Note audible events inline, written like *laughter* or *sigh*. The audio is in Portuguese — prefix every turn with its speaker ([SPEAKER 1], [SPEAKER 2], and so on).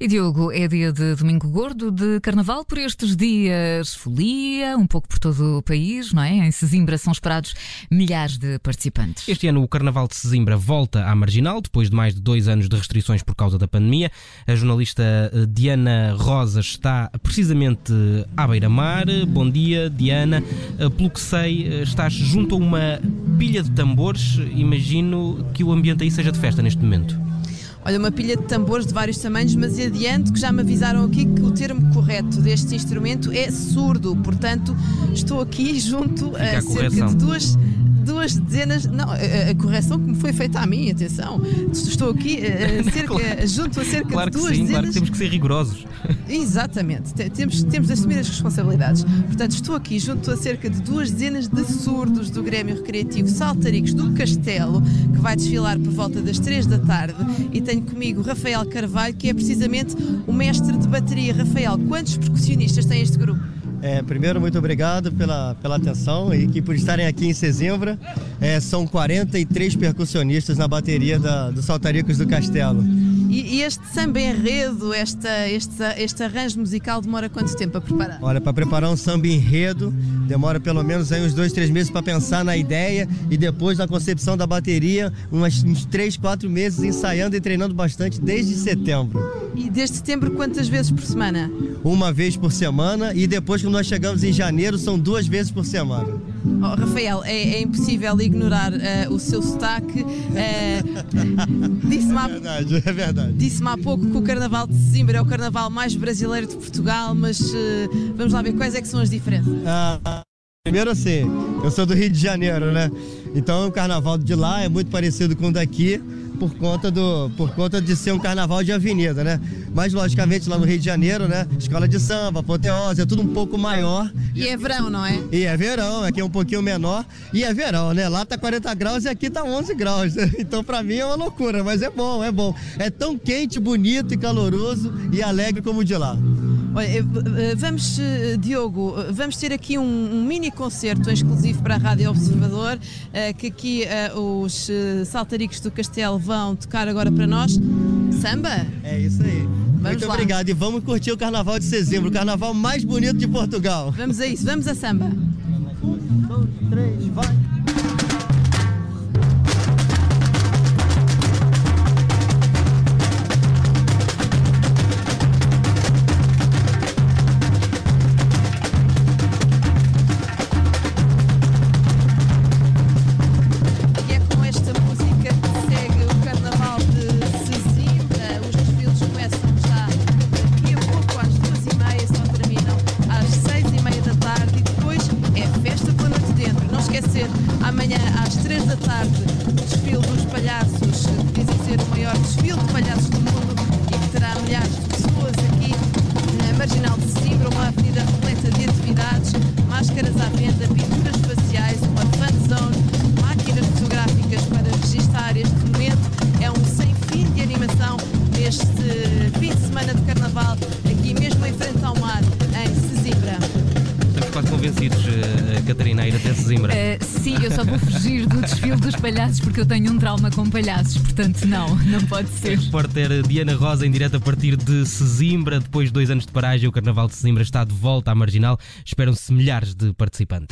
[SPEAKER 1] E Diogo, é dia de Domingo Gordo, de Carnaval, por estes dias folia, um pouco por todo o país, não é? Em Sesimbra são esperados milhares de participantes.
[SPEAKER 2] Este ano o Carnaval de Sesimbra volta à marginal, depois de mais de dois anos de restrições por causa da pandemia. A jornalista eh, Diana Rosa está precisamente à beira-mar. Bom dia, Diana. Eh, pelo que sei, eh, estás junto a uma pilha de tambores. Imagino que o ambiente aí seja de festa neste momento.
[SPEAKER 3] Olha, uma pilha de tambores de vários tamanhos, mas adianto que já me avisaram aqui que o termo correto deste instrumento é surdo, portanto estou aqui *laughs* junto
[SPEAKER 2] Fica
[SPEAKER 3] a,
[SPEAKER 2] a
[SPEAKER 3] cerca
[SPEAKER 2] correção.
[SPEAKER 3] de duas duas dezenas, não, a, a correção que me foi feita a mim, atenção, estou aqui eh, *laughs* cerca,
[SPEAKER 2] Claro.
[SPEAKER 3] junto a cerca
[SPEAKER 2] Claro
[SPEAKER 3] de duas
[SPEAKER 2] sim,
[SPEAKER 3] dezenas
[SPEAKER 2] claro que temos que ser rigorosos. *laughs*
[SPEAKER 3] Exatamente, Te- temos, temos de assumir as responsabilidades. Portanto, estou aqui junto a cerca de duas dezenas de surdos do Grêmio Recreativo Saltaricos do Castelo, que vai desfilar por volta das três da tarde, e tenho comigo Rafael Carvalho, que é precisamente o mestre de bateria. Rafael, quantos percussionistas tem este grupo?
[SPEAKER 4] É, primeiro, muito obrigado pela, pela atenção e que por estarem aqui em Sesimbra. É, são 43 percussionistas na bateria da, do Saltaricos do Castelo.
[SPEAKER 3] E, e este samba enredo, esta, este, este arranjo musical demora quanto tempo a preparar?
[SPEAKER 4] Olha, para preparar um samba enredo, demora pelo menos aí uns dois, três meses para pensar na ideia e depois na concepção da bateria, umas, uns três, quatro meses ensaiando e treinando bastante desde setembro.
[SPEAKER 3] E desde setembro, quantas vezes por semana?
[SPEAKER 4] Uma vez por semana e depois que nós chegamos em janeiro são duas vezes por semana.
[SPEAKER 3] Oh, Rafael, é, é impossível ignorar eh, o seu sotaque. Eh, Disse-me
[SPEAKER 4] É
[SPEAKER 3] há,
[SPEAKER 4] verdade, é verdade.
[SPEAKER 3] disse-me há pouco que o Carnaval de Sesimbra é o carnaval mais brasileiro de Portugal, mas eh, vamos lá ver quais é que são as diferenças.
[SPEAKER 4] Ah, primeiro assim, eu sou do Rio de Janeiro, né? Então o carnaval de lá é muito parecido com o daqui por conta do por conta de ser um carnaval de avenida, né? Mas logicamente lá no Rio de Janeiro, né? Escola de samba, apoteose, é tudo um pouco maior.
[SPEAKER 3] E é verão, não é?
[SPEAKER 4] E é verão, aqui é um pouquinho menor. E é verão, né? Lá tá 40 graus e aqui tá 11 graus. né? *laughs* Então pra mim é uma loucura, mas é bom, é bom. É tão quente, bonito e caloroso e alegre como o de lá.
[SPEAKER 3] Olha, eh, eh, vamos, eh, Diogo, vamos ter aqui um, um mini concerto exclusivo para a Rádio Observador, que aqui os saltaricos do Castelo vão tocar agora para nós. Samba?
[SPEAKER 4] É isso aí. Muito
[SPEAKER 3] lá.
[SPEAKER 4] obrigado. E vamos curtir o Carnaval de Sesimbra, o carnaval mais bonito de Portugal.
[SPEAKER 3] Vamos a isso, vamos a samba.
[SPEAKER 4] Um, dois, três, vai.
[SPEAKER 3] Amanhã às três da tarde, o desfile dos palhaços, que dizem ser o maior desfile de palhaços do mundo e que terá milhares de pessoas aqui na Marginal de Sesimbra, uma avenida repleta de atividades, máscaras à venda, pinturas faciais, uma fan zone, máquinas fotográficas para registar este momento. É um sem fim de animação neste fim de semana de Carnaval,
[SPEAKER 2] Quase convencidos, eh, Catarina, a ir até Sesimbra.
[SPEAKER 1] Eh, sim, eu só vou fugir do desfile dos palhaços porque eu tenho um trauma com palhaços, portanto, não, não pode
[SPEAKER 2] A
[SPEAKER 1] ser.
[SPEAKER 2] repórter Diana Rosa em direto a partir de Sesimbra. Depois de dois anos de paragem, o Carnaval de Sesimbra está de volta à marginal. Esperam-se milhares de participantes.